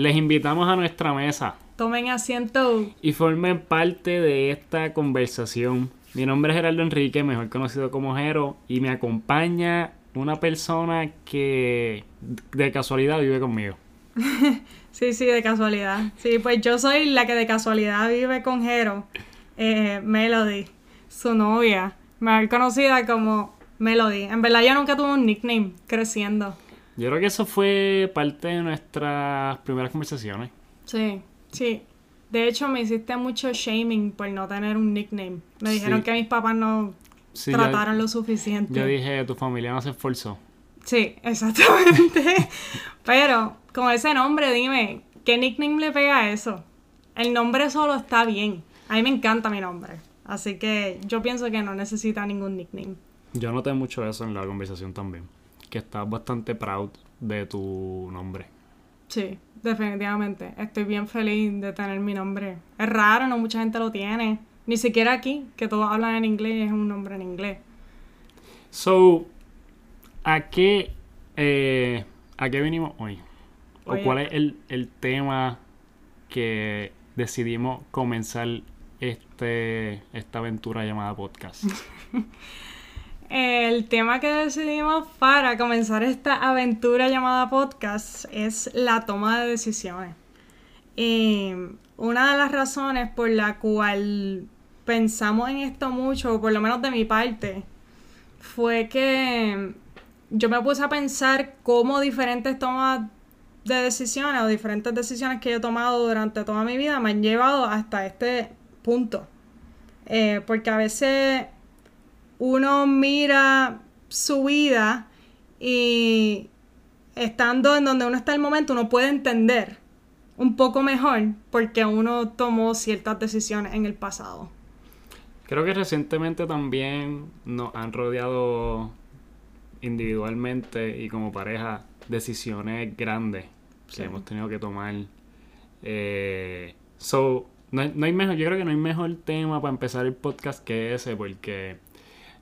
les invitamos a nuestra mesa Tomen asiento. y formen parte de esta conversación. Mi nombre es Gerardo Enrique, mejor conocido como Jero, y me acompaña una persona que de casualidad vive conmigo. Sí, sí, de casualidad. Sí, pues yo soy la que de casualidad vive con Jero, eh, Melody, su novia, mejor conocida como Melody. En verdad yo nunca tuve un nickname creciendo. Yo creo que eso fue parte de nuestras primeras conversaciones. Sí, sí. De hecho me hiciste mucho shaming por no tener un nickname. Me dijeron Sí. que mis papás no Sí, yo- trataron lo suficiente. Yo dije, tu familia no se esforzó. Sí, exactamente. Pero con ese nombre, dime, ¿qué nickname le pega a eso? El nombre solo está bien. A mí me encanta mi nombre. Así que yo pienso que no necesita ningún nickname. Yo noté mucho eso en la conversación también. Que estás bastante proud de tu nombre. Sí, definitivamente. Estoy bien feliz de tener mi nombre. Es raro, no mucha gente lo tiene. Ni siquiera aquí, que todos hablan en inglés, es un nombre en inglés. So, ¿a qué, eh, ¿a qué venimos hoy? ¿O cuál es el, el tema que decidimos comenzar este, esta aventura llamada podcast? El tema que decidimos para comenzar esta aventura llamada podcast es la toma de decisiones. Y una de las razones por la cual pensamos en esto mucho, o por lo menos de mi parte, fue que yo me puse a pensar cómo diferentes tomas de decisiones o diferentes decisiones que yo he tomado durante toda mi vida me han llevado hasta este punto. Eh, porque a veces uno mira su vida y estando en donde uno está en el momento, uno puede entender un poco mejor porque uno tomó ciertas decisiones en el pasado. Creo que recientemente también nos han rodeado individualmente y como pareja decisiones grandes Sí. que hemos tenido que tomar. Eh, so, no, no hay mejor, yo creo que no hay mejor tema para empezar el podcast que ese porque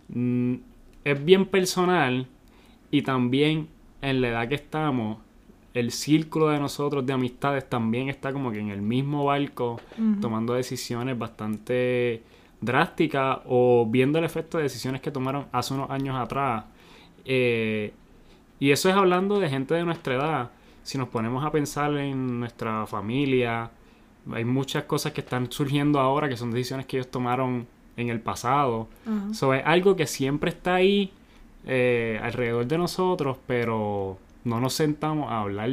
mm, es bien personal y también en la edad que estamos el círculo de nosotros de amistades también está como que en el mismo barco tomando decisiones bastante drásticas o viendo el efecto de decisiones que tomaron hace unos años atrás. Eh, y eso es hablando de gente de nuestra edad. Si nos ponemos a pensar en nuestra familia, hay muchas cosas que están surgiendo ahora que son decisiones que ellos tomaron en el pasado. So, es algo que siempre está ahí eh, alrededor de nosotros, pero no nos sentamos a hablar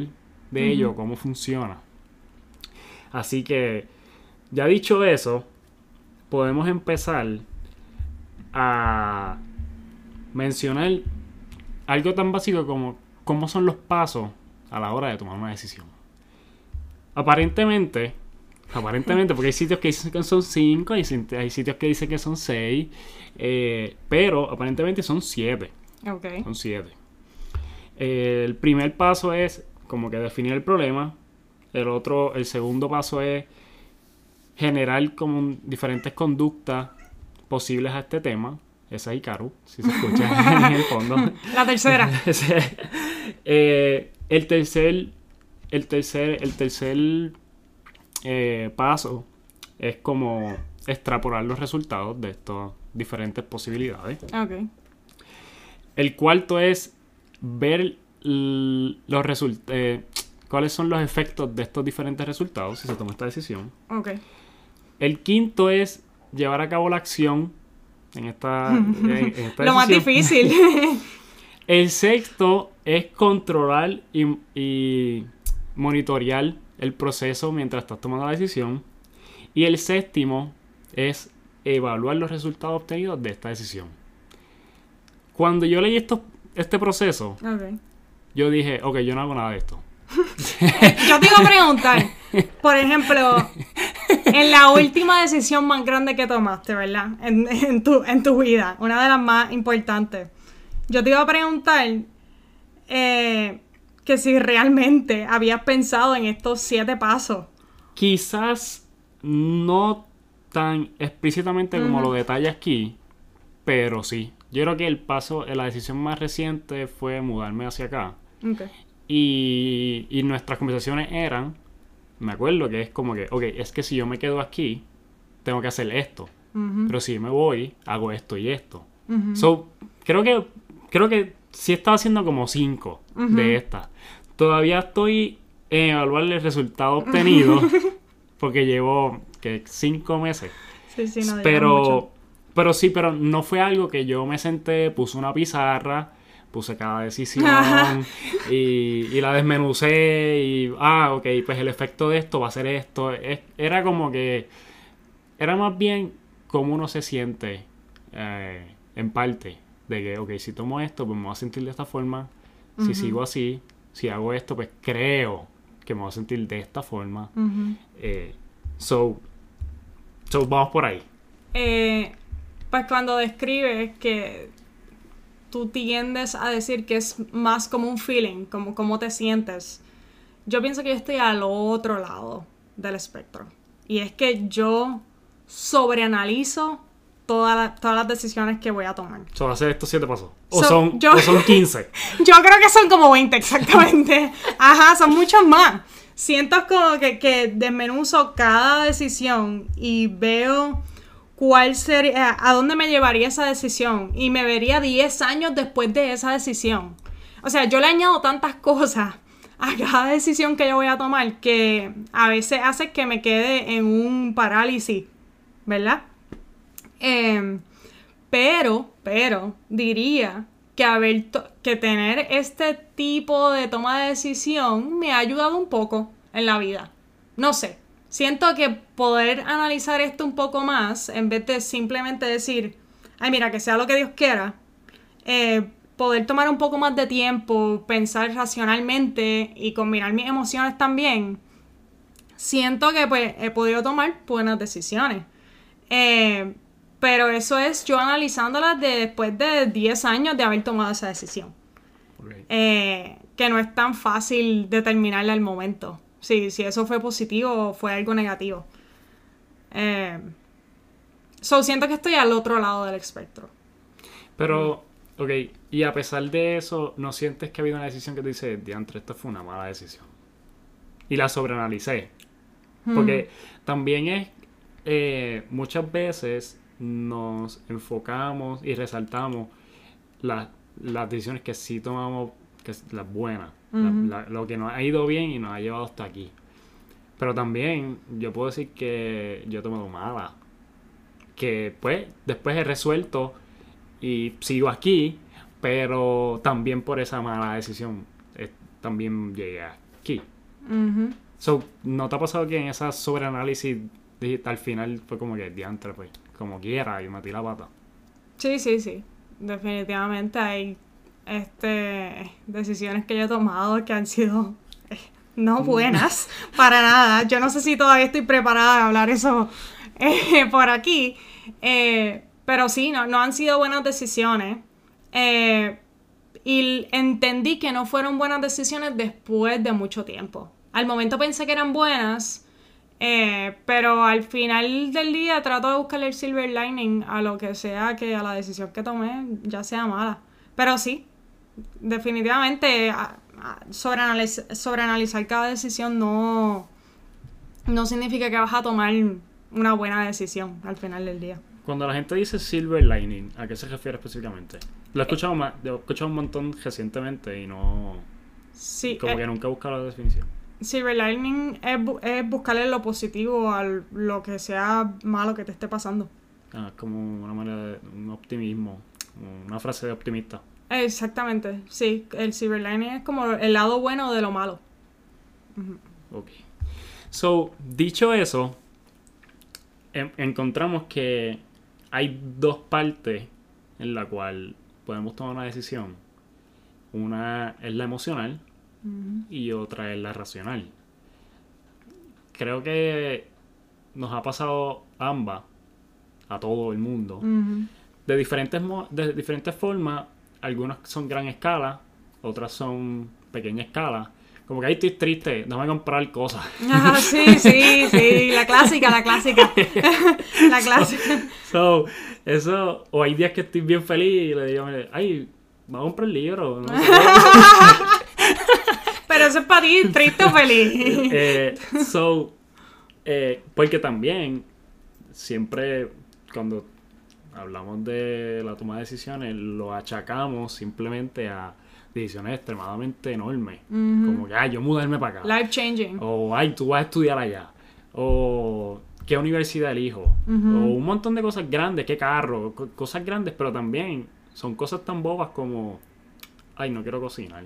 de ello, cómo funciona. Así que, ya dicho eso, podemos empezar a mencionar algo tan básico como cómo son los pasos a la hora de tomar una decisión. Aparentemente, aparentemente, porque hay sitios que dicen que son 5, hay, hay sitios que dicen que son 6, pero aparentemente son 7. Ok. Son 7. el primer paso es como que definir el problema. El otro, el segundo paso es generar como diferentes conductas posibles a este tema. Esa es Ikaru, si se escucha en el fondo. La tercera. Eh, el tercer, el tercer, el tercer eh, paso es como extrapolar los resultados de estas diferentes posibilidades. ok. El cuarto es ver los resultados, cuáles son los efectos de estos diferentes resultados si se toma esta decisión. Ok. El quinto es llevar a cabo la acción en esta, en- en esta Lo más difícil. El sexto es controlar y, y monitorear el proceso mientras estás tomando la decisión. Y el séptimo es evaluar los resultados obtenidos de esta decisión. Cuando yo leí esto, este proceso, yo dije, ok, yo no hago nada de esto. Yo te iba a preguntar, por ejemplo, en la última decisión más grande que tomaste, ¿verdad? En, en tu, en tu vida, una de las más importantes. Yo te iba a preguntar eh, que si realmente habías pensado en estos siete pasos. Quizás no tan explícitamente como lo detalla aquí, pero sí. Yo creo que el paso, la decisión más reciente fue mudarme hacia acá. Y, y nuestras conversaciones eran me acuerdo que es como que, ok, es que si yo me quedo aquí, tengo que hacer esto. Pero si me voy, hago esto y esto. So, creo que, creo que sí estaba haciendo como cinco de estas. Todavía estoy en evaluar el resultado obtenido, porque llevo, que cinco meses. Sí, sí, no pero, mucho. pero sí, pero no fue algo que yo me senté, puse una pizarra, puse cada decisión y, y la desmenucé y, ah, ok, pues el efecto de esto va a ser esto. Es- era como que, era más bien como uno se siente eh, en parte de que, ok, si tomo esto, pues me voy a sentir de esta forma. Si sigo así, si hago esto, pues creo que me voy a sentir de esta forma. Ujú. Eh, so, so, vamos por ahí. Eh, pues cuando describes que tú tiendes a decir que es más como un feeling, como cómo te sientes, yo pienso que yo estoy al otro lado del espectro. Y es que yo sobreanalizo toda la- todas las decisiones que voy a tomar. So, hacer estos siete pasos. O, So, son, yo- o son 15. Yo creo que son como 20 exactamente. Ajá, son muchos más. Siento como que, que desmenuzo cada decisión y veo cuál sería, a dónde me llevaría esa decisión y me vería 10 años después de esa decisión. O sea, yo le añado tantas cosas a cada decisión que yo voy a tomar que a veces hace que me quede en un parálisis, ¿verdad? Em, pero, pero, diría que haber que tener este tipo de toma de decisión me ha ayudado un poco en la vida. No sé. Siento que poder analizar esto un poco más, en vez de simplemente decir, ay, mira, que sea lo que Dios quiera, eh, poder tomar un poco más de tiempo, pensar racionalmente y combinar mis emociones también, siento que pues he podido tomar buenas decisiones. Eh, pero eso es yo analizándolas de después de 10 años de haber tomado esa decisión. Eh, que no es tan fácil determinarla al momento. Si, si eso fue positivo o fue algo negativo. Eh, so, siento que estoy al otro lado del espectro. Pero, ok, y a pesar de eso, ¿no sientes que ha habido una decisión que te dice, diantre, esta fue una mala decisión? Y la sobreanalicé. Porque también es, eh, muchas veces nos enfocamos y resaltamos la- las decisiones que sí tomamos, que las buenas, la- lo que nos ha ido bien y nos ha llevado hasta aquí. Pero también yo puedo decir que yo he tomado malas, que pues después he resuelto y sigo aquí, pero también por esa mala decisión eh, también llegué aquí. So, ¿no te ha pasado que en esa sobreanálisis al final fue como que diantre, pues, como quiera, y metí la pata? Sí, sí, sí. Definitivamente hay este decisiones que yo he tomado que han sido eh, no buenas para nada. Yo no sé si todavía estoy preparada a hablar eso eh, por aquí. Eh, pero sí, no, no han sido buenas decisiones. Eh, y entendí que no fueron buenas decisiones después de mucho tiempo. Al momento pensé que eran buenas, eh, pero al final del día trato de buscarle el silver lining a lo que sea que a la decisión que tomé ya sea mala. Pero sí, definitivamente sobreanaliz- sobreanalizar cada decisión no, no significa que vas a tomar una buena decisión al final del día. Cuando la gente dice silver lining, ¿a qué se refiere específicamente? Lo he escuchado, más, lo he escuchado un montón recientemente y no... Sí, Como eh, que nunca he buscado la definición. Silver lining es, bu- es buscarle lo positivo a lo que sea malo que te esté pasando. Ah, es como una manera de... un optimismo, una frase de optimista. Exactamente, sí. El silver lining es como el lado bueno de lo malo. Ok. So, dicho eso, en- encontramos que hay dos partes en la cual podemos tomar una decisión. Una es la emocional y otra es la racional. Creo que nos ha pasado ambas a todo el mundo Ujú. de diferentes de diferentes formas. Algunas son gran escala, otras son pequeña escala. Como que ahí estoy triste, déjame comprar cosas. Ajá, sí, sí, sí. La clásica, la clásica. la clásica. So, eso, o hay días que estoy bien feliz y le digo, ay, va a comprar el libro. No sé. Eso es para ti, triste o feliz. Eh, so, eh, porque también siempre cuando hablamos de la toma de decisiones lo achacamos simplemente a decisiones extremadamente enormes. Como que, ay, yo mudarme para acá. Life changing. O, ay, tú vas a estudiar allá. O, ¿qué universidad elijo? O un montón de cosas grandes, qué carro, co- cosas grandes, pero también son cosas tan bobas como, ay, no quiero cocinar.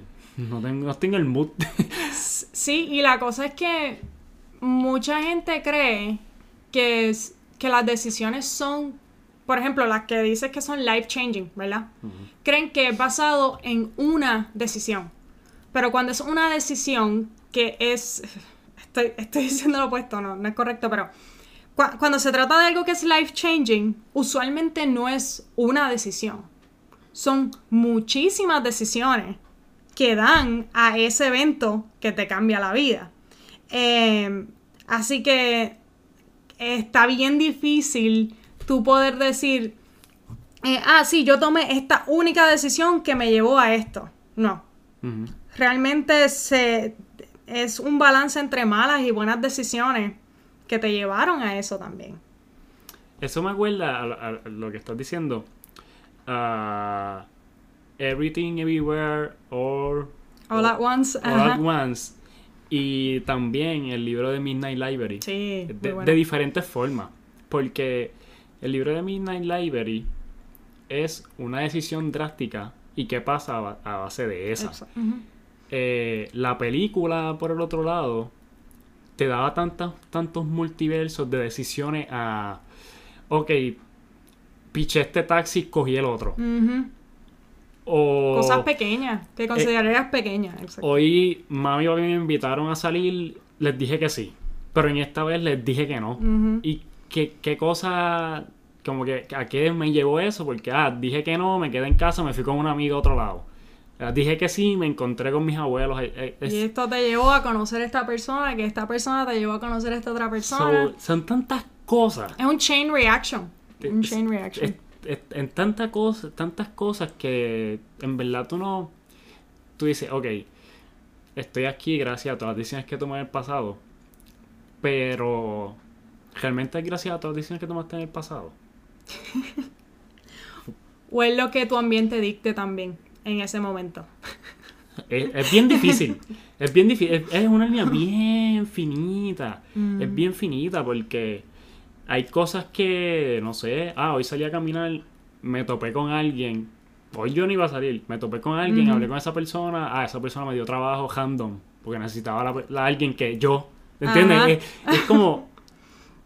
No tengo, no tengo el mood. Sí, y la cosa es que mucha gente cree que, es- que las decisiones son, por ejemplo, las que dices que son life changing, ¿verdad? Creen que es basado en una decisión. Pero cuando es una decisión que es... Estoy, estoy diciendo lo opuesto, no, no es correcto, pero cua- cuando se trata de algo que es life changing, usualmente no es una decisión. Son muchísimas decisiones que dan a ese evento que te cambia la vida. Eh, así que está bien difícil tú poder decir, eh, ah, sí, yo tomé esta única decisión que me llevó a esto. No, realmente se, es un balance entre malas y buenas decisiones que te llevaron a eso también. Eso me acuerda a, a- a lo que estás diciendo. Ah, everything, everywhere, or All at once. all ajá. at once. Y también el libro de Midnight Library. Sí, de, bueno. de diferentes formas. Porque el libro de Midnight Library es una decisión drástica. ¿Y qué pasa a, ba- a base de esa? Eh, la película, por el otro lado, te daba tantas, tantos multiversos de decisiones a. Ok, piché este taxi, cogí el otro. Ujú. O. Cosas pequeñas, que considerarías pequeñas. exacto. Hoy mami y papi me invitaron a salir, les dije que sí. Pero en esta vez les dije que no. Ujú. ¿Y qué, qué cosa, como que a qué me llevó eso? Porque, ah, dije que no, me quedé en casa, me fui con un amigo a otro lado. Ah, dije que sí, me encontré con mis abuelos. eh, eh, es- Y esto te llevó a conocer a esta persona, que esta persona te llevó a conocer a esta otra persona. so- son tantas cosas. es un chain reaction. Un Es- chain reaction. es- es- en tantas cosas, tantas cosas que en verdad tú no. Tú dices, ok, estoy aquí gracias a todas las decisiones que tomé en el pasado. Pero. ¿Realmente es gracias a todas las decisiones que tomaste en el pasado? O es lo que tu ambiente dicte también en ese momento. Es, es bien difícil. Es bien difícil. Es, es una línea bien finita. Mm. Es bien finita porque hay cosas que, no sé, ah, hoy salí a caminar, me topé con alguien. Hoy yo no iba a salir. Me topé con alguien, hablé con esa persona. Ah, esa persona me dio trabajo random. Porque necesitaba la, la- alguien que yo. ¿Entiendes? Es, es como.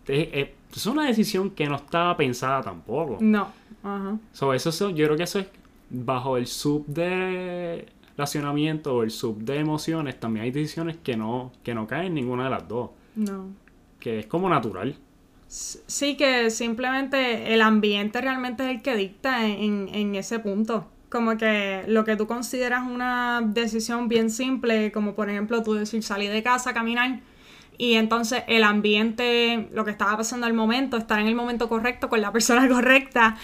Es, una decisión que no estaba pensada tampoco. No. Ajá. So, eso yo creo que eso es bajo el sub de relacionamiento o el sub de emociones. También hay decisiones que no, que no caen en ninguna de las dos. No. Que es como natural. Sí, que simplemente el ambiente realmente es el que dicta en, en ese punto. Como que lo que tú consideras una decisión bien simple, como por ejemplo tú decir salir de casa, caminar, y entonces el ambiente, lo que estaba pasando al momento, estar en el momento correcto con la persona correcta,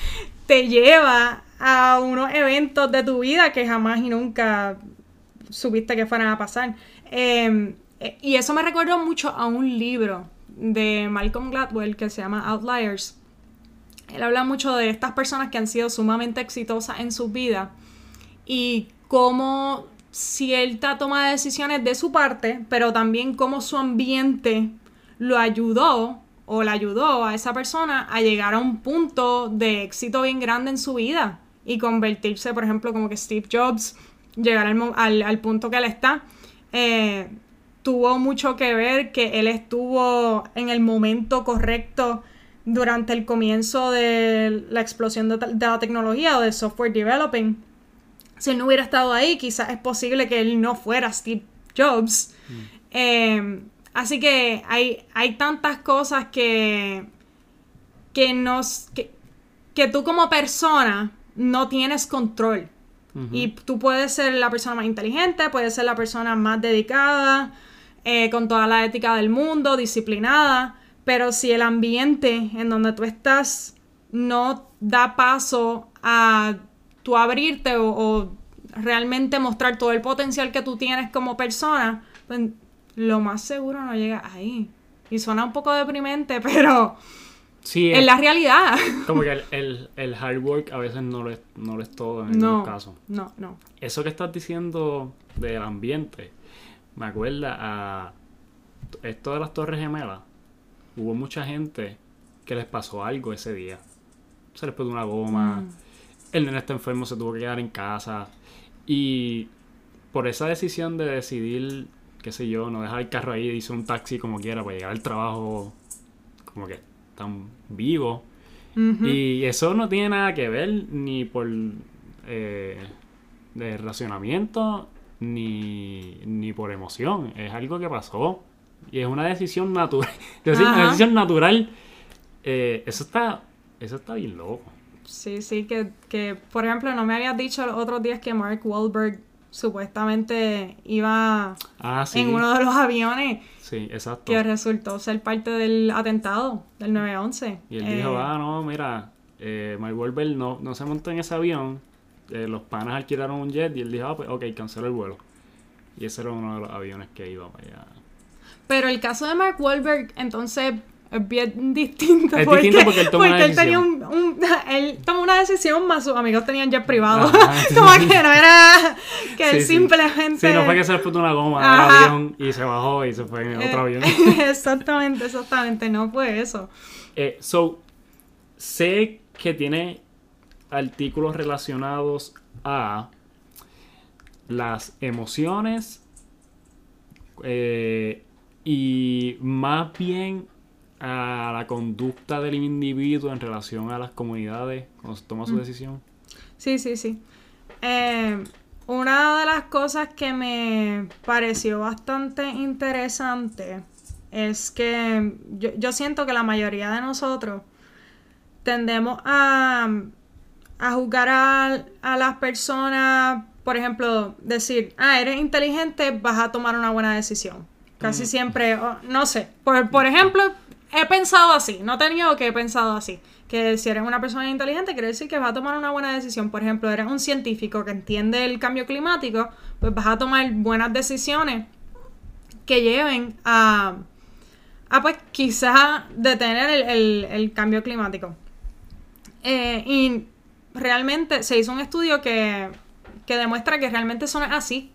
te lleva a unos eventos de tu vida que jamás y nunca supiste que fueran a pasar. Eh, eh, y eso me recuerda mucho a un libro de Malcolm Gladwell que se llama Outliers. Él habla mucho de estas personas que han sido sumamente exitosas en sus vidas y cómo cierta toma de decisiones de su parte, pero también cómo su ambiente lo ayudó o le ayudó a esa persona a llegar a un punto de éxito bien grande en su vida y convertirse, por ejemplo, como que Steve Jobs, llegar al, al- al punto que él está. Eh, tuvo mucho que ver que él estuvo en el momento correcto durante el comienzo de la explosión de, de la tecnología o del software developing. Si él no hubiera estado ahí, quizás es posible que él no fuera Steve Jobs. Eh, así que hay, hay tantas cosas que, que, nos, que, que tú como persona no tienes control. Y tú puedes ser la persona más inteligente, puedes ser la persona más dedicada, eh, con toda la ética del mundo, disciplinada, pero si el ambiente en donde tú estás no da paso a tú abrirte o, o realmente mostrar todo el potencial que tú tienes como persona, pues lo más seguro no llega ahí. Y suena un poco deprimente, pero Sí, es la realidad. como que el, el, el hard work a veces no lo es, no lo es todo en No, algunos casos. no, no. Eso que estás diciendo del ambiente, me acuerda a esto de las Torres Gemelas. Hubo mucha gente que les pasó algo ese día. Se les puso una goma, Mm. el nene está enfermo, se tuvo que quedar en casa. Y por esa decisión de decidir, qué sé yo, no dejar el carro ahí, hizo un taxi como quiera para llegar al trabajo, como que tan vivo. Y eso no tiene nada que ver ni por eh, de racionamiento ni, ni por emoción. Es algo que pasó. Y es una decisión natural. una decisión natural. eh, eso está. Eso está bien loco. Sí, sí, que, que, por ejemplo, no me habías dicho los otros días que Mark Wahlberg supuestamente iba Ah, sí. en uno de los aviones Sí, exacto. que resultó ser parte del atentado del 9-11. Y él Eh, dijo, ah, no, mira, eh, Mike Wahlberg no, no se montó en ese avión. Eh, los panas alquilaron un jet y él dijo, ah, pues ok, canceló el vuelo. Y ese era uno de los aviones que iba para allá. Pero el caso de Mark Wahlberg, entonces, es bien distinto. Es distinto porque él tomó una él tenía un, un- Él tomó una decisión, más sus amigos tenían jet privado. Ajá, sí, Como que no era que él Sí, simplemente... Sí, no fue que se le puso una goma al avión y se bajó y se fue en otro Eh, avión. exactamente, exactamente, no fue eso. Eh, so, sé que tiene artículos relacionados a las emociones eh, y más bien a la conducta del individuo en relación a las comunidades cuando se toma su decisión. Sí, sí, sí. Eh, una de las cosas que me pareció bastante interesante es que yo, yo siento que la mayoría de nosotros tendemos a, a juzgar a, a las personas, por ejemplo, decir, ah, eres inteligente, vas a tomar una buena decisión. Casi siempre, oh, no sé, por, por ejemplo, he pensado así, no he tenido que he pensado así, que si eres una persona inteligente quiere decir que vas a tomar una buena decisión. Por ejemplo, eres un científico que entiende el cambio climático, pues vas a tomar buenas decisiones que lleven a, a pues quizás detener el, el- el cambio climático. Eh, y realmente se hizo un estudio que, que demuestra que realmente es así.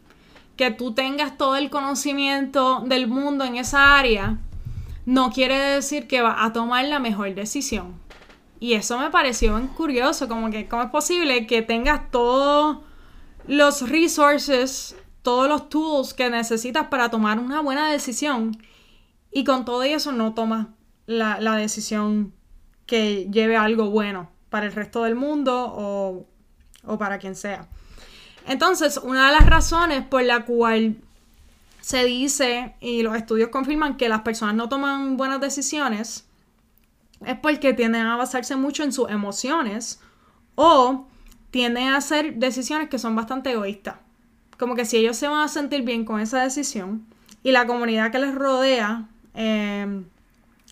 Que tú tengas todo el conocimiento del mundo en esa área no quiere decir que vas a tomar la mejor decisión. Y eso me pareció curioso, como que cómo es posible que tengas todos los resources, todos los tools que necesitas para tomar una buena decisión y con todo eso no tomas la, la decisión que lleve algo bueno para el resto del mundo o, o para quien sea. Entonces, una de las razones por la cual se dice, y los estudios confirman que las personas no toman buenas decisiones, es porque tienden a basarse mucho en sus emociones o tienden a hacer decisiones que son bastante egoístas. Como que si ellos se van a sentir bien con esa decisión y la comunidad que les rodea, eh,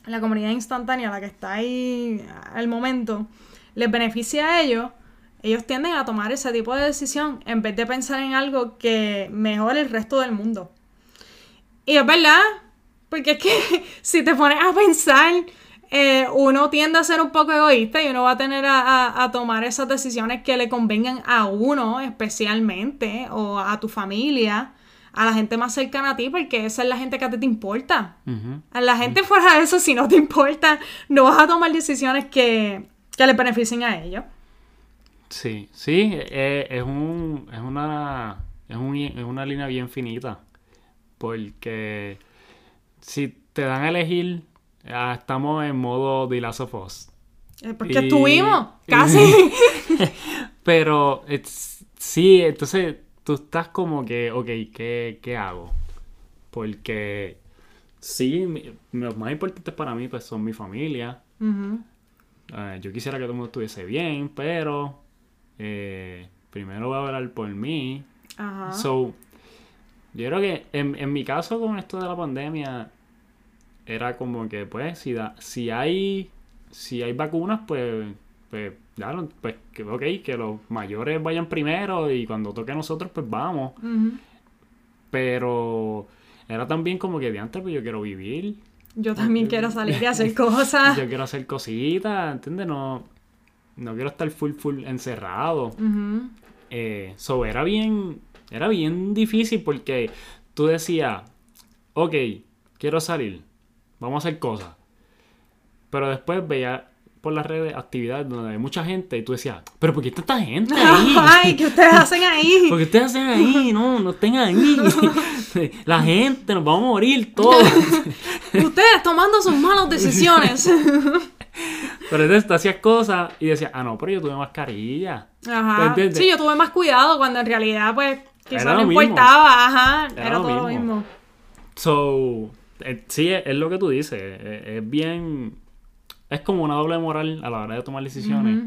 la comunidad instantánea, la que está ahí al momento, les beneficia a ellos, ellos tienden a tomar ese tipo de decisión en vez de pensar en algo que mejore el resto del mundo. Y es verdad, porque es que si te pones a pensar, eh, uno tiende a ser un poco egoísta y uno va a tener a, a- a tomar esas decisiones que le convengan a uno especialmente o a tu familia, a la gente más cercana a ti, porque esa es la gente que a ti te importa. A la gente fuera de eso, si no te importa, no vas a tomar decisiones que, que le beneficien a ellos. Sí, sí, eh, es, un, es, una, es, un- es una línea bien finita. Porque si te dan a elegir, ah, estamos en modo The Last of Us. Porque Y- estuvimos, casi. Pero it's- sí, entonces tú estás como que, ok, ¿qué, qué hago? Porque sí, mi- lo más importante para mí pues son mi familia. Ujú. Eh, yo quisiera que todo el mundo estuviese bien, pero eh, primero voy a hablar por mí. Ajá. So, yo creo que en, en mi caso con esto de la pandemia era como que pues si da, si hay si hay vacunas pues pues claro, pues que ok, que los mayores vayan primero y cuando toque a nosotros pues vamos, pero era también como que de antes, pues yo quiero vivir. Yo también quiero salir y hacer cosas. Yo quiero hacer cositas, ¿entiendes? No, no quiero estar full, full encerrado. Eh, so, era bien, era bien difícil porque tú decías, ok, quiero salir, vamos a hacer cosas. Pero después veía por las redes actividades donde hay mucha gente y tú decías, pero ¿por qué está tanta gente ahí? Ay, ¿qué ustedes hacen ahí? ¿Por qué ustedes hacen ahí? No, no estén ahí. La gente, nos vamos a morir todos. Ustedes tomando sus malas decisiones. Pero entonces tú hacías cosas y decías, ah, no, pero yo tuve mascarilla. Ajá. ¿Entiendes? Sí, yo tuve más cuidado cuando en realidad, pues, quizás no mismo. importaba. Ajá. Era Era, lo todo lo mismo. mismo. So, eh, sí, es, es lo que tú dices. Es, es bien. Es como una doble moral a la hora de tomar decisiones.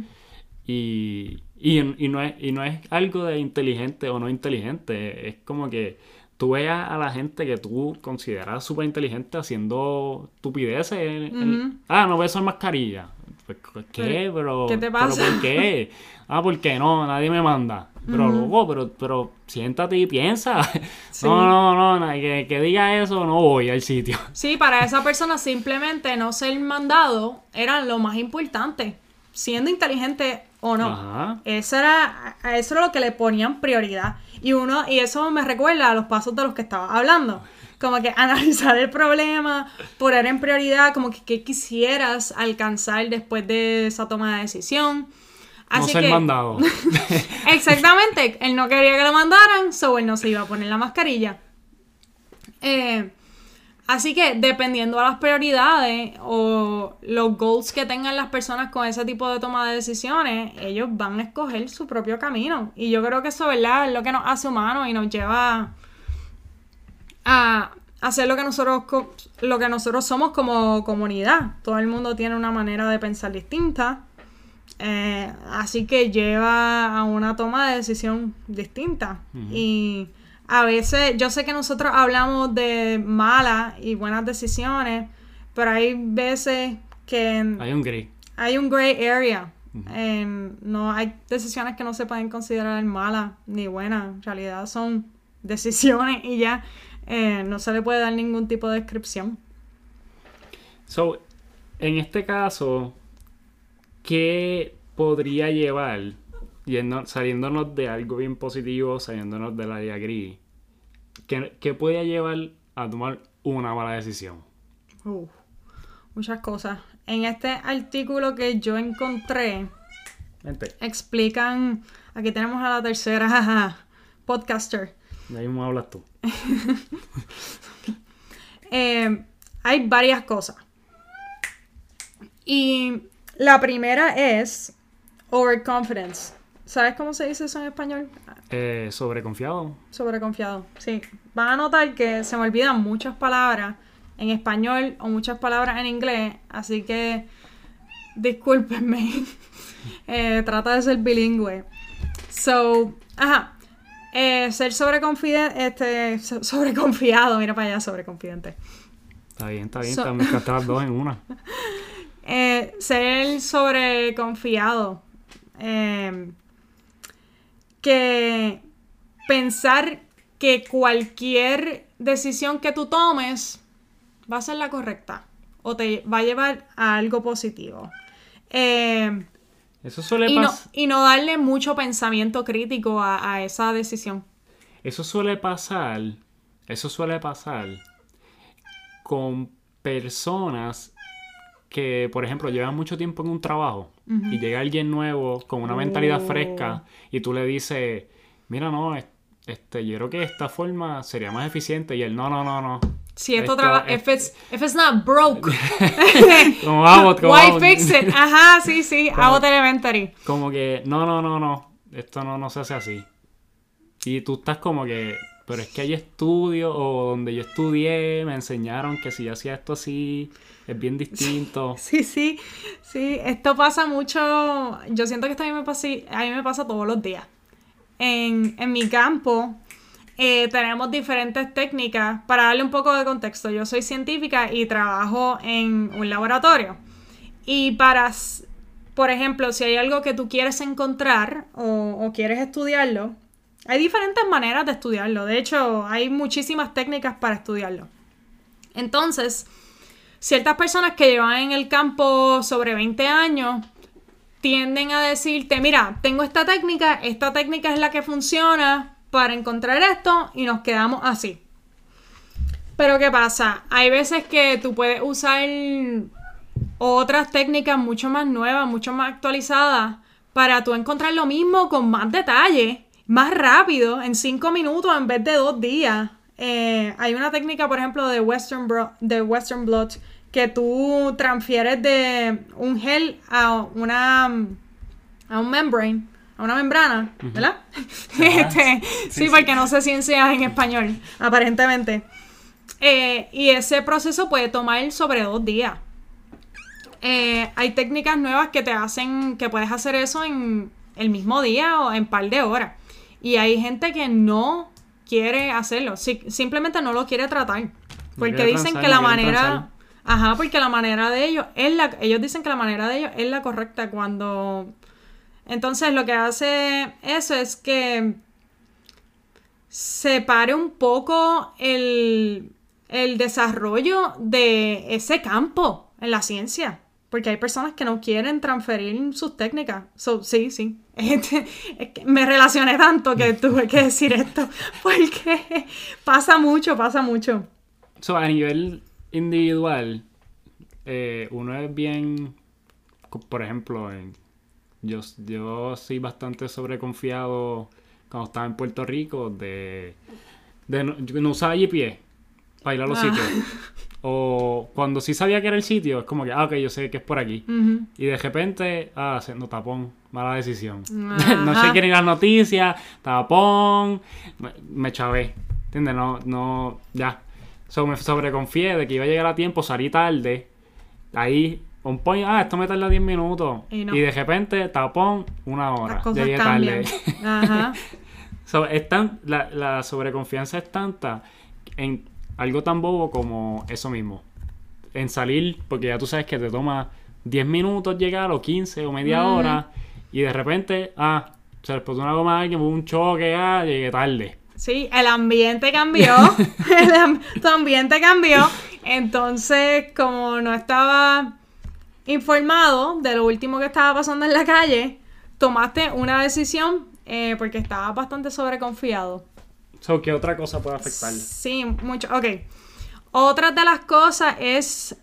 y, y, y no es, y no es algo de inteligente o no inteligente. Es como que tú veas a la gente que tú consideras súper inteligente haciendo estupideces. Ujú. ah, no ves usar mascarilla. Pues, ¿Qué? Pero, ¿qué te ¿pero pasa? ¿Por qué? Ah, porque no, nadie me manda. Pero loco, pero, pero siéntate y piensa. Sí. No, no, no, na- que, que diga eso, no voy al sitio. Sí, para esa persona simplemente no ser mandado era lo más importante. Siendo inteligente o no. Ajá. Eso era, eso era lo que le ponían prioridad. Y uno, y eso me recuerda a los pasos de los que estaba hablando. Como que analizar el problema, poner en prioridad, como que qué quisieras alcanzar después de esa toma de decisión. No Así ser que, mandado. Exactamente, él no quería que lo mandaran, so él no se iba a poner la mascarilla. Eh, así que dependiendo a las prioridades o los goals que tengan las personas con ese tipo de toma de decisiones, ellos van a escoger su propio camino. Y yo creo que eso, ¿verdad? Es lo que nos hace humanos y nos lleva a hacer lo que nosotros lo que nosotros somos como comunidad. Todo el mundo tiene una manera de pensar distinta. Eh, así que lleva a una toma de decisión distinta. Y a veces, yo sé que nosotros hablamos de malas y buenas decisiones, pero hay veces que en- Hay un gris. hay un gray area. En- no hay decisiones que no se pueden considerar malas ni buenas. En realidad son decisiones y ya eh, no se le puede dar ningún tipo de descripción. So, en este caso, ¿qué podría llevar, yendo, saliéndonos de algo bien positivo, saliéndonos del área gris, ¿qué, qué podría llevar a tomar una mala decisión? Uf, muchas cosas. En este artículo que yo encontré, Vente, explican. Aquí tenemos a la tercera podcaster. de ahí mismo hablas tú. Eh, hay varias cosas. Y la primera es overconfidence. ¿Sabes cómo se dice eso en español? Eh, sobreconfiado. Sobreconfiado. Sí. Van a notar que se me olvidan muchas palabras en español o muchas palabras en inglés. Así que discúlpenme. Eh, trata de ser bilingüe. So, ajá. Eh, ser sobreconfidente, este, so- sobreconfiado, mira para allá, sobreconfidente. Está bien, está bien, So- está- mezclaste las dos en una. Eh, ser sobreconfiado. Eh, que pensar que cualquier decisión que tú tomes va a ser la correcta o te va a llevar a algo positivo. Eh, Eso suele y, no, pasar. y no darle mucho pensamiento crítico a, a esa decisión. Eso suele pasar, eso suele pasar con personas que, por ejemplo, llevan mucho tiempo en un trabajo y llega alguien nuevo con una mentalidad Oh. fresca y tú le dices, mira, no, es- este, yo creo que esta forma sería más eficiente y él, no, no, no, no. Si esto, Esto trabaja, es- if it's, if it's not broke, Como vamos, como why vamos. fix it? Ajá, sí, sí, hago elementary. Como que, no, no, no, no, esto no, no se hace así. Y tú estás como que, pero es que hay estudios o donde yo estudié me enseñaron que si yo hacía esto así, es bien distinto. Sí, sí, sí, esto pasa mucho, yo siento que esto a mí me pasa, a mí me pasa todos los días. En, en mi campo eh, tenemos diferentes técnicas, para darle un poco de contexto, yo soy científica y trabajo en un laboratorio. Y para, por ejemplo, si hay algo que tú quieres encontrar o quieres estudiarlo, hay diferentes maneras de estudiarlo. De hecho, hay muchísimas técnicas para estudiarlo. Entonces, ciertas personas que llevan en el campo sobre 20 años tienden a decirte, mira, tengo esta técnica, esta técnica es la que funciona para encontrar esto y nos quedamos así. Pero ¿qué pasa? Hay veces que tú puedes usar otras técnicas mucho más nuevas, mucho más actualizadas, para tú encontrar lo mismo con más detalle, más rápido, en cinco minutos en vez de dos días. Eh, hay una técnica, por ejemplo, de Western, de Western Blot que tú transfieres de un gel a una a un membrane, a una membrana, ¿verdad? Este, sí, porque no sé ciencias en español, aparentemente. Eh, y ese proceso puede tomar sobre dos días. Eh, hay técnicas nuevas que te hacen que puedes hacer eso en el mismo día o en par de horas. Y hay gente que no quiere hacerlo, simplemente no lo quiere tratar. Porque dicen que la manera... Ajá, porque la manera de ellos es la... Ellos dicen que la manera de ellos es la correcta cuando... Entonces lo que hace eso es que separe un poco el, el desarrollo de ese campo en la ciencia. Porque hay personas que no quieren transferir sus técnicas. sí, sí. Este, me relacioné tanto que tuve que decir esto. Porque pasa mucho, pasa mucho. So, a nivel individual, eh, uno es bien. Por ejemplo, yo, yo soy bastante sobreconfiado cuando estaba en Puerto Rico de, de no, no usaba GPS para ir a los ah. sitios. O cuando sí sabía que era el sitio, es como que, ah, ok, yo sé que es por aquí. Y de repente, ah, no tapón, mala decisión. no sé quién ir las noticias, tapón, me, me chavé. ¿Entiendes? No, no, ya. So, me sobreconfié de que iba a llegar a tiempo, salí tarde. Ahí, un point, ah, esto me tarda 10 minutos. Y, de repente, tapón, una hora. Llegué tarde. Ajá. so, es tan, la, la sobreconfianza es tanta en algo tan bobo como eso mismo. En salir, porque ya tú sabes que te toma 10 minutos llegar o 15 o media hora y de repente, ah, se le explotó una goma a alguien, hubo un choque, ah, llegué tarde. Sí, el ambiente cambió, tu ambiente cambió, entonces como no estaba informado de lo último que estaba pasando en la calle, tomaste una decisión eh, porque estabas bastante sobreconfiado. ¿Qué otra cosa puede afectar? Sí, mucho. Ok. Otra de las cosas es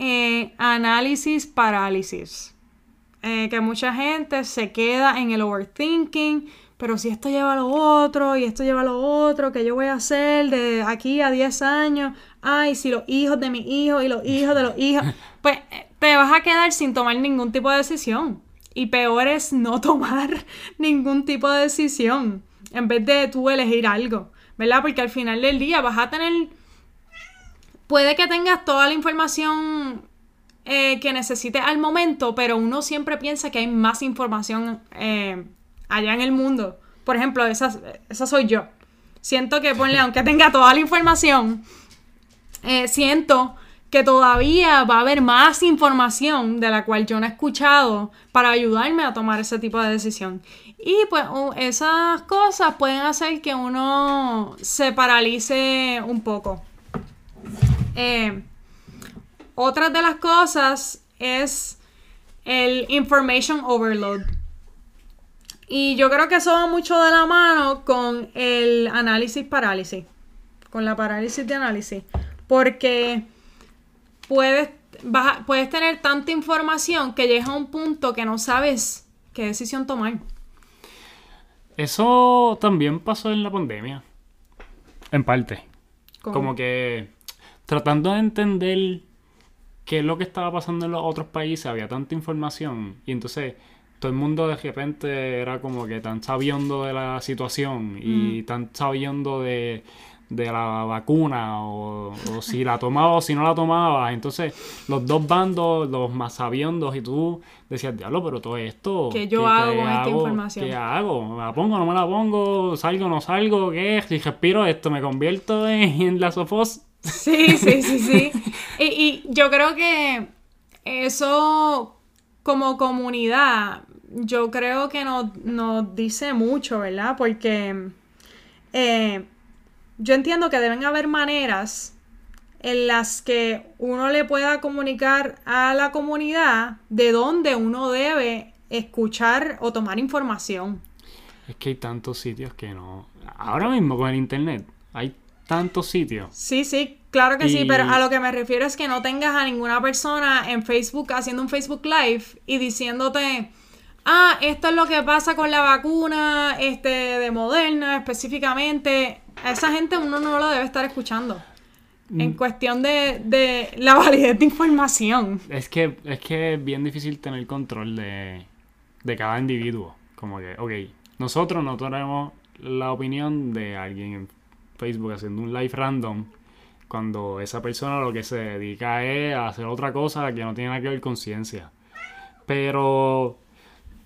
eh, análisis parálisis. Eh, que mucha gente se queda en el overthinking, pero si esto lleva a lo otro y esto lleva a lo otro, ¿qué yo voy a hacer de aquí a 10 años? Ay, si los hijos de mis hijos y los hijos de los hijos, pues eh, te vas a quedar sin tomar ningún tipo de decisión. Y peor es no tomar ningún tipo de decisión en vez de tú elegir algo, ¿verdad? Porque al final del día vas a tener, puede que tengas toda la información eh, que necesites al momento, pero uno siempre piensa que hay más información eh, allá en el mundo. Por ejemplo, esa, esa soy yo. Siento que, ponle, aunque tenga toda la información, eh, siento que todavía va a haber más información de la cual yo no he escuchado para ayudarme a tomar ese tipo de decisión. Y pues esas cosas pueden hacer que uno se paralice un poco. Eh, otra de las cosas es el information overload. Y yo creo que eso va mucho de la mano con el análisis parálisis. Con la parálisis de análisis. Porque puedes, puedes tener tanta información que llega a un punto que no sabes qué decisión tomar. Eso también pasó en la pandemia. En parte. Como que tratando de entender qué es lo que estaba pasando en los otros países, había tanta información. Y entonces todo el mundo de repente era como que tan sabiendo de la situación y mm. tan sabiendo de, de la vacuna o, si la tomaba o si no la tomaba. Entonces, los dos bandos, los más sabiondos, y tú decías, diablo, pero todo esto. ¿Qué yo hago con esta información? ¿Qué hago? ¿Me la pongo o no me la pongo? ¿Salgo o no salgo? ¿Qué? Si respiro esto, me convierto en, la sofos. Sí, sí, sí, sí. y, yo creo que eso, como comunidad, yo creo que nos, nos dice mucho, ¿verdad? Porque Eh, yo entiendo que deben haber maneras en las que uno le pueda comunicar a la comunidad de dónde uno debe escuchar o tomar información. Es que hay tantos sitios que no. Ahora mismo con el internet hay tantos sitios. Sí, sí, claro que sí, pero a lo que me refiero es que no tengas a ninguna persona en Facebook haciendo un Facebook Live y diciéndote, ah, esto es lo que pasa con la vacuna este, de Moderna específicamente. A esa gente uno no lo debe estar escuchando. En cuestión de, de la validez de información. Es que, es que es bien difícil tener control de, de cada individuo. Como que, ok, nosotros no tenemos la opinión de alguien en Facebook haciendo un live random cuando esa persona lo que se dedica es a hacer otra cosa que no tiene nada que ver con ciencia. Pero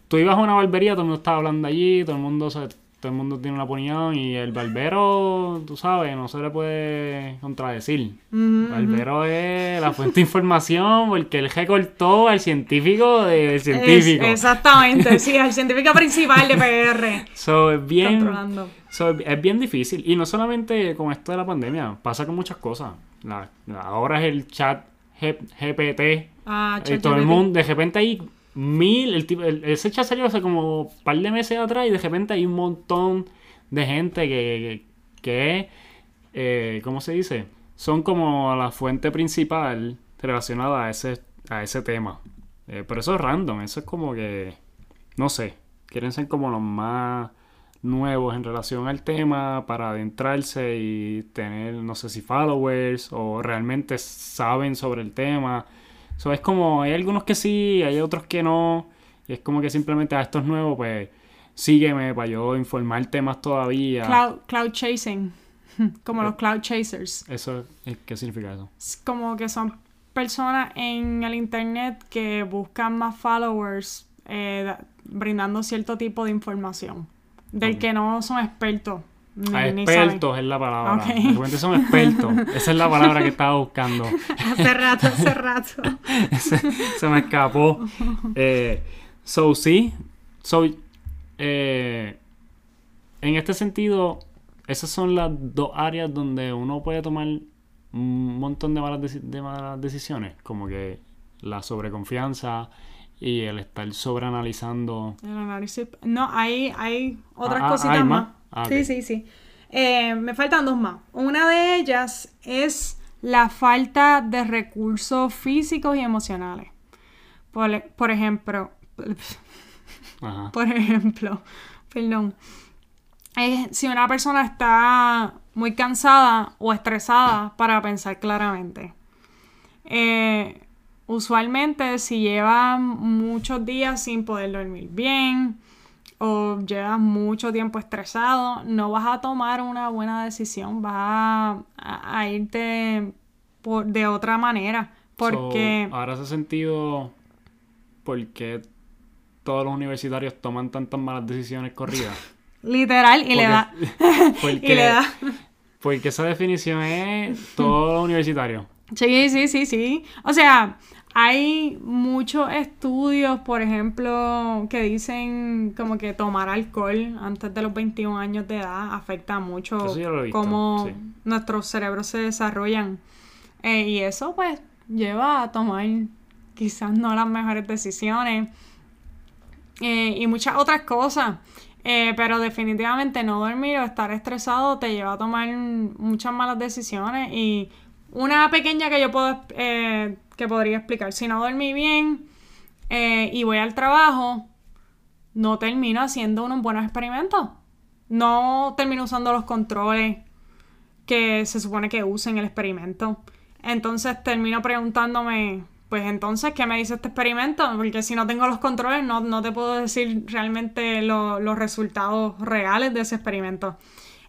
tú ibas a una barbería, todo el mundo estaba hablando allí, todo el mundo se- todo el mundo tiene una opinión y el barbero, tú sabes, no se le puede contradecir. El barbero es la fuente de información porque él recortó al científico del Es- científico. exactamente, sí, el científico principal de PR. So, es bien, Controlando. so, es bien difícil. Y no solamente con esto de la pandemia, pasa con muchas cosas. La- ahora es el chat G- GPT. Ah, y todo el mundo, de repente hay mil, el, tipo- ese chat hace como un par de meses atrás y de repente hay un montón de gente que, que, que, eh, ¿cómo se dice? Son como la fuente principal relacionada a ese, a ese tema. Eh, pero eso es random, eso es como que, no sé, quieren ser como los más nuevos en relación al tema para adentrarse y tener, no sé si followers o realmente saben sobre el tema. So, es como, hay algunos que sí, hay otros que no. Y es como que simplemente a estos nuevos, pues, sígueme para yo informar temas todavía. Cloud, cloud chasing. Como los cloud chasers. Eso, es- ¿qué significa eso? Es como que son personas en el internet que buscan más followers eh, da- brindando cierto tipo de información del que no son expertos ni, Ah, expertos es la palabra. Ok. De repente son expertos. Esa es la palabra que estaba buscando. hace rato hace rato se, se me escapó. Eh, so, sí. So, eh, en este sentido, esas son las dos áreas donde uno puede tomar un montón de malas, deci- de malas decisiones. Como que la sobreconfianza y el estar sobreanalizando. el análisis no hay hay otras Ah, ah, cositas ¿hay más, más? Ah, sí sí sí Eh, me faltan dos más una de ellas es la falta de recursos físicos y emocionales por, por ejemplo Ajá. Por ejemplo, perdón. eh, si una persona está muy cansada o estresada para pensar claramente. Eh, usualmente si lleva muchos días sin poder dormir bien o llevas mucho tiempo estresado, no vas a tomar una buena decisión, vas a, a- a irte por, de otra manera. Porque... So, ahora hace sentido por qué todos los universitarios toman tantas malas decisiones corridas. Literal, y le da. Porque, y le da. porque esa definición es todos los universitarios. Sí, sí, sí, sí. O sea, hay muchos estudios, por ejemplo, que dicen como que tomar alcohol antes de los 21 años de edad afecta mucho cómo sí. nuestros cerebros se desarrollan. Eh, y eso pues lleva a tomar quizás no las mejores decisiones eh, y muchas otras cosas. Eh, pero definitivamente no dormir o estar estresado te lleva a tomar muchas malas decisiones. Y una pequeña que yo puedo que podría explicar. Si no dormí bien eh, y voy al trabajo, no termino haciendo unos buenos experimentos. No termino usando los controles que se supone que use en el experimento. Entonces termino preguntándome, pues entonces, ¿qué me dice este experimento? Porque si no tengo los controles, no, no te puedo decir realmente lo- los resultados reales de ese experimento.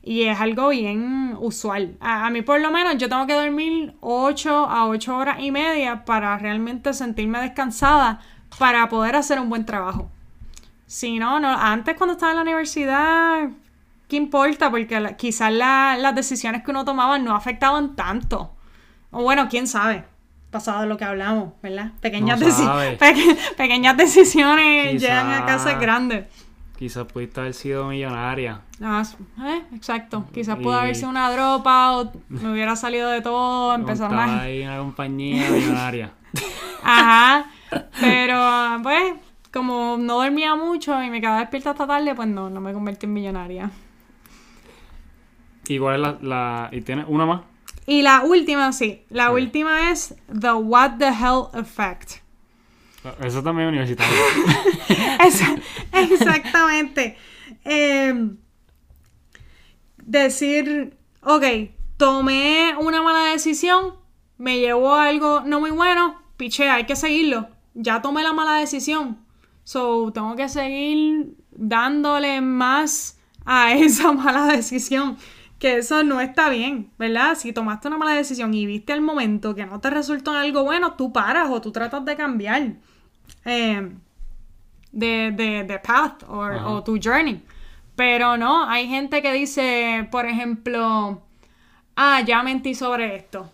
Y es algo bien usual. A, a mí por lo menos yo tengo que dormir 8 a 8 horas y media para realmente sentirme descansada para poder hacer un buen trabajo. Si no, no, antes cuando estaba en la universidad, ¿qué importa? Porque la- quizás la- las decisiones que uno tomaba no afectaban tanto. O bueno, quién sabe. Pasado lo que hablamos, ¿verdad? Pequeñas, No deci- sabe. peque- pequeñas decisiones Quizá- llegan a casas grandes. Quizás pudiste haber sido millonaria. Ah, eh, exacto. Quizás pudo haber sido una dropa o me hubiera salido de todo, empezar Estaba más. ahí una compañía millonaria. Ajá. Pero, pues, como no dormía mucho y me quedaba despierta hasta tarde, pues no, no me convertí en millonaria. ¿Y cuál es la, la- ¿Y tienes una más? Y la última, sí. La última es The What the Hell Effect. Eso también es universitario. Exactamente. Eh, decir, ok, tomé una mala decisión, me llevó a algo no muy bueno, piché, hay que seguirlo. Ya tomé la mala decisión. So, tengo que seguir dándole más a esa mala decisión. Que eso no está bien, ¿verdad? Si tomaste una mala decisión y viste el momento que no te resultó en algo bueno, tú paras o tú tratas de cambiar. Eh, de, de, de path or- o tu journey. Pero no, hay gente que dice, por ejemplo, ah, ya mentí sobre esto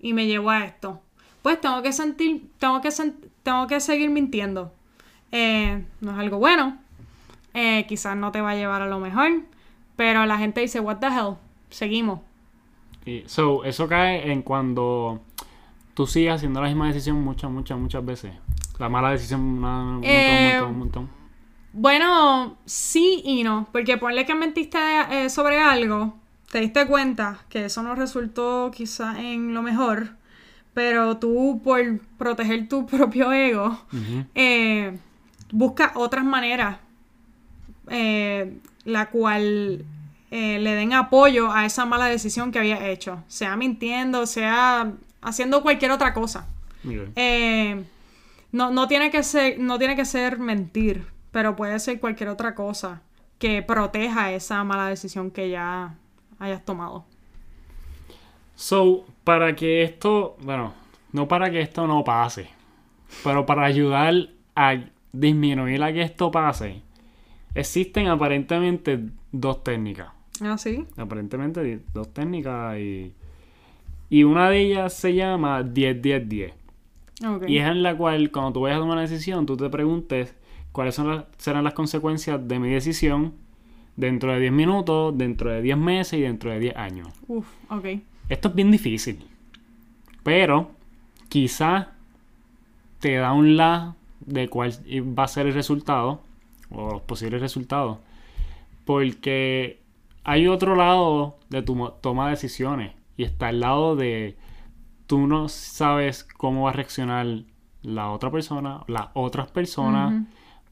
y me llevó a esto. Pues tengo que sentir, tengo que, sen- tengo que seguir mintiendo. Eh, no es algo bueno. Eh, quizás no te va a llevar a lo mejor. Pero la gente dice, what the hell, seguimos. Y, so, eso cae en cuando tú sigues haciendo la misma decisión muchas, muchas, muchas veces. La mala decisión, un montón, Eh, un montón, un montón. Bueno, sí y no, porque ponle que mentiste eh, sobre algo, te diste cuenta que eso no resultó quizá en lo mejor, pero tú por proteger tu propio ego, eh, busca otras maneras, eh, la cual le den apoyo a esa mala decisión que había hecho, sea mintiendo, sea haciendo cualquier otra cosa. No, no, tiene que ser, no tiene que ser mentir, pero puede ser cualquier otra cosa que proteja esa mala decisión que ya hayas tomado. So, para que esto, bueno, no para que esto no pase, pero para ayudar a disminuir a que esto pase, existen aparentemente dos técnicas. ¿Ah, sí? Aparentemente dos técnicas y, y una de ellas se llama 10-10-10. Y es en la cual cuando tú vayas a tomar una decisión, tú te preguntes cuáles son las, serán las consecuencias de mi decisión dentro de 10 minutos, dentro de 10 meses y dentro de 10 años. Uf, ok. Esto es bien difícil. Pero quizás te da un la de cuál va a ser el resultado o los posibles resultados. Porque hay otro lado de tu toma de decisiones y está el lado de tú no sabes cómo va a reaccionar la otra persona, las otras personas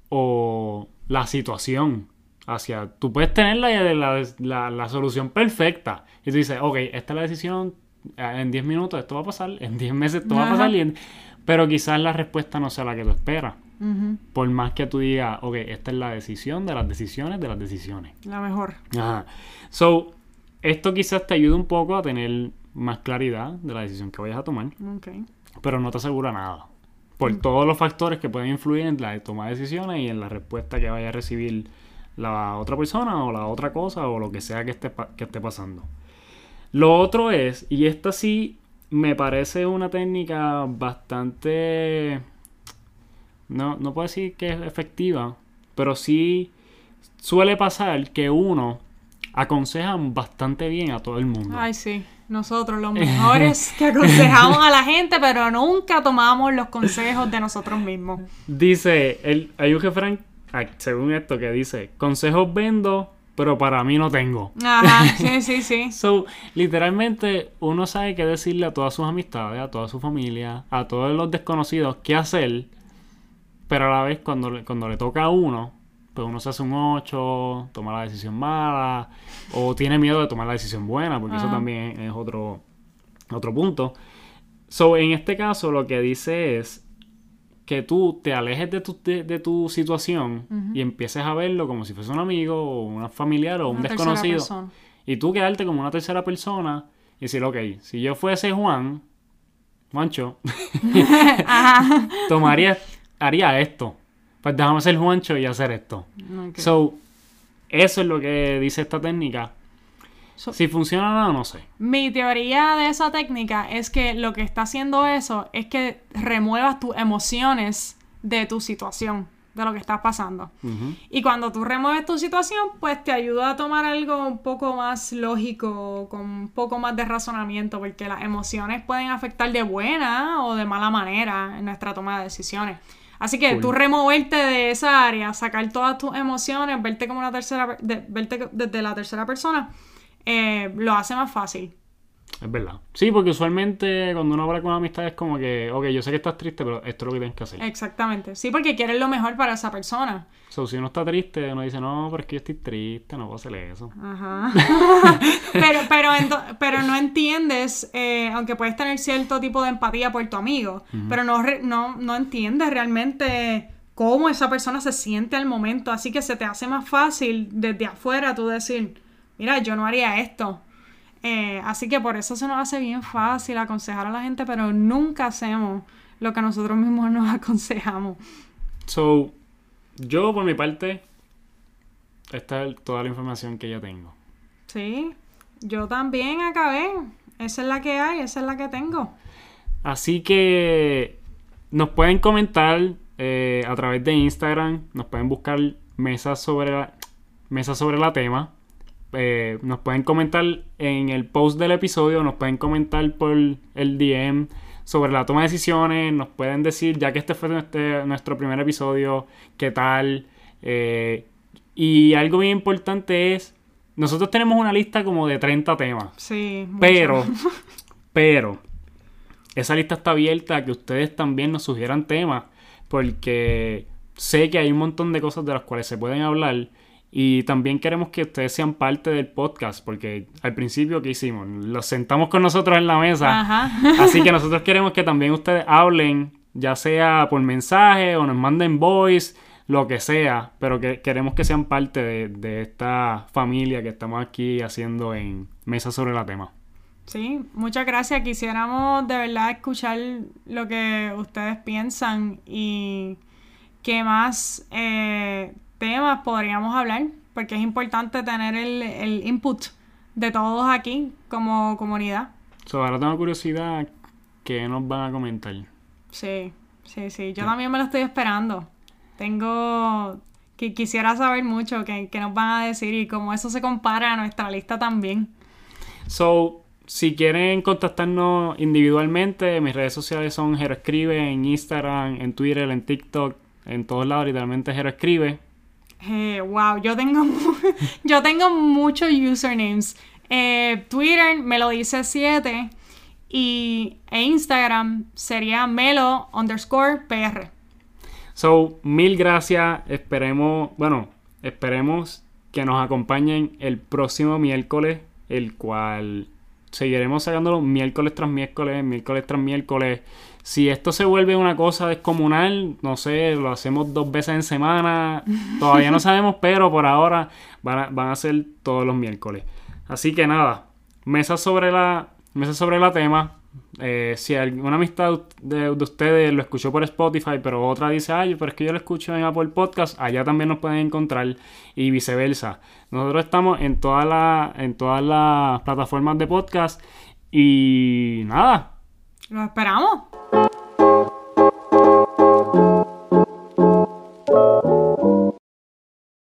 o la situación hacia... Tú puedes tener la, la, la- la solución perfecta y tú dices, ok, esta es la decisión, eh, en 10 minutos esto va a pasar, en 10 meses esto va a pasar, y en- pero quizás la respuesta no sea la que tú esperas. Por más que tú digas, ok, esta es la decisión de las decisiones de las decisiones. La mejor. Ajá. So, esto quizás te ayude un poco a tener más claridad de la decisión que vayas a tomar, pero no te asegura nada. Por todos los factores que pueden influir en la toma de decisiones y en la respuesta que vaya a recibir la otra persona o la otra cosa o lo que sea que esté, que esté pasando. Lo otro es, y esta sí me parece una técnica bastante... No, no puedo decir que es efectiva, pero sí suele pasar que uno aconseja bastante bien a todo el mundo. Ay, sí. Nosotros, los mejores que aconsejamos a la gente, pero nunca tomamos los consejos de nosotros mismos. Dice, el, hay un refrán, ah, según esto, que dice, consejos vendo, pero para mí no tengo. Ajá, sí, sí, sí. So, literalmente, uno sabe qué decirle a todas sus amistades, a toda su familia, a todos los desconocidos, qué hacer, pero a la vez cuando le, cuando le toca a uno, pues uno se hace un 8, toma la decisión mala, o tiene miedo de tomar la decisión buena, porque eso también es otro, otro punto. So, en este caso, lo que dice es que tú te alejes de tu, de, de tu situación y empieces a verlo como si fuese un amigo o un familiar o un Una desconocido. Y tú quedarte como una tercera persona y decir, ok, si yo fuese Juan, Juancho, Ajá. tomaría, haría esto. Pues déjame ser Juancho y hacer esto. Ok. So, eso es lo que dice esta técnica. So- si funciona o no, no sé. Mi teoría de esa técnica es que lo que está haciendo eso es que remuevas tus emociones de tu situación. de lo que estás pasando. Ujú. Y cuando tú remueves tu situación, pues te ayuda a tomar algo un poco más lógico, con un poco más de razonamiento, porque las emociones pueden afectar de buena o de mala manera en nuestra toma de decisiones. Así que Cool. tú removerte de esa área, sacar todas tus emociones, verte como una tercera, de- verte desde la tercera persona, eh, lo hace más fácil. Es verdad. Sí, porque usualmente cuando uno habla con una amistad es como que, ok, yo sé que estás triste, pero esto es lo que tienes que hacer. Exactamente. Sí, porque quieres lo mejor para esa persona. So, si uno está triste, uno dice, no, pero es que yo estoy triste, no puedo hacer eso. Ajá. pero, pero, pero no entiendes, eh, aunque puedes tener cierto tipo de empatía por tu amigo, pero no, re- no, no entiendes realmente cómo esa persona se siente al momento. Así que se te hace más fácil desde afuera tú decir, mira, yo no haría esto. Eh, así que por eso se nos hace bien fácil aconsejar a la gente, pero nunca hacemos lo que nosotros mismos nos aconsejamos. So, yo por mi parte, esta es toda la información que yo tengo. Sí, yo también acabé. Esa es la que hay, esa es la que tengo. Así que nos pueden comentar eh, a través de Instagram, nos pueden buscar mesas sobre la, mesas sobre la tema. Eh, nos pueden comentar en el post del episodio, nos pueden comentar por el DM sobre la toma de decisiones, nos pueden decir, ya que este fue nuestro, nuestro primer episodio, qué tal. Eh, y algo bien importante es, nosotros tenemos una lista como de 30 temas. Sí. mucho. Pero, pero, esa lista está abierta a que ustedes también nos sugieran temas, porque sé que hay un montón de cosas de las cuales se pueden hablar y también queremos que ustedes sean parte del podcast, porque al principio, ¿qué hicimos? Los sentamos con nosotros en la mesa, Ajá. así que nosotros queremos que también ustedes hablen, ya sea por mensaje o nos manden voice, lo que sea, pero que queremos que sean parte de, de esta familia que estamos aquí haciendo en Mesa sobre la tema. Sí, muchas gracias. Quisiéramos de verdad escuchar lo que ustedes piensan y qué más eh, temas podríamos hablar, porque es importante tener el, el input de todos aquí como comunidad. So, ahora tengo curiosidad que nos van a comentar. Sí, sí, sí. Yo también me lo estoy esperando. Tengo... que quisiera saber mucho qué, qué nos van a decir y cómo eso se compara a nuestra lista también. So, si quieren contactarnos individualmente, mis redes sociales son Jero Escribe en Instagram, en Twitter, en TikTok, en todos lados, literalmente Jero Escribe. Wow, yo tengo, yo tengo muchos usernames. Eh, Twitter me lo dice 7 y e Instagram sería melo underscore pr. So, mil gracias. Esperemos, bueno, esperemos que nos acompañen el próximo miércoles, el cual seguiremos sacándolo miércoles tras miércoles, miércoles tras miércoles. Si esto se vuelve una cosa descomunal, no sé, lo hacemos dos veces en semana, todavía no sabemos, pero por ahora van a, van a ser todos los miércoles. Así que nada, mesa sobre la, mesa sobre la tema. Eh, si alguna amistad de, de ustedes lo escuchó por Spotify, pero otra dice, ay, pero es que yo lo escucho en Apple Podcast, allá también nos pueden encontrar y viceversa. Nosotros estamos en todas las en todas las plataformas de podcast y nada, Paramo?